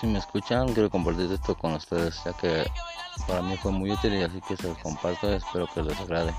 si me escuchan, quiero compartir esto con ustedes, ya que para mí fue muy útil y así que se los comparto. Espero que les agrade.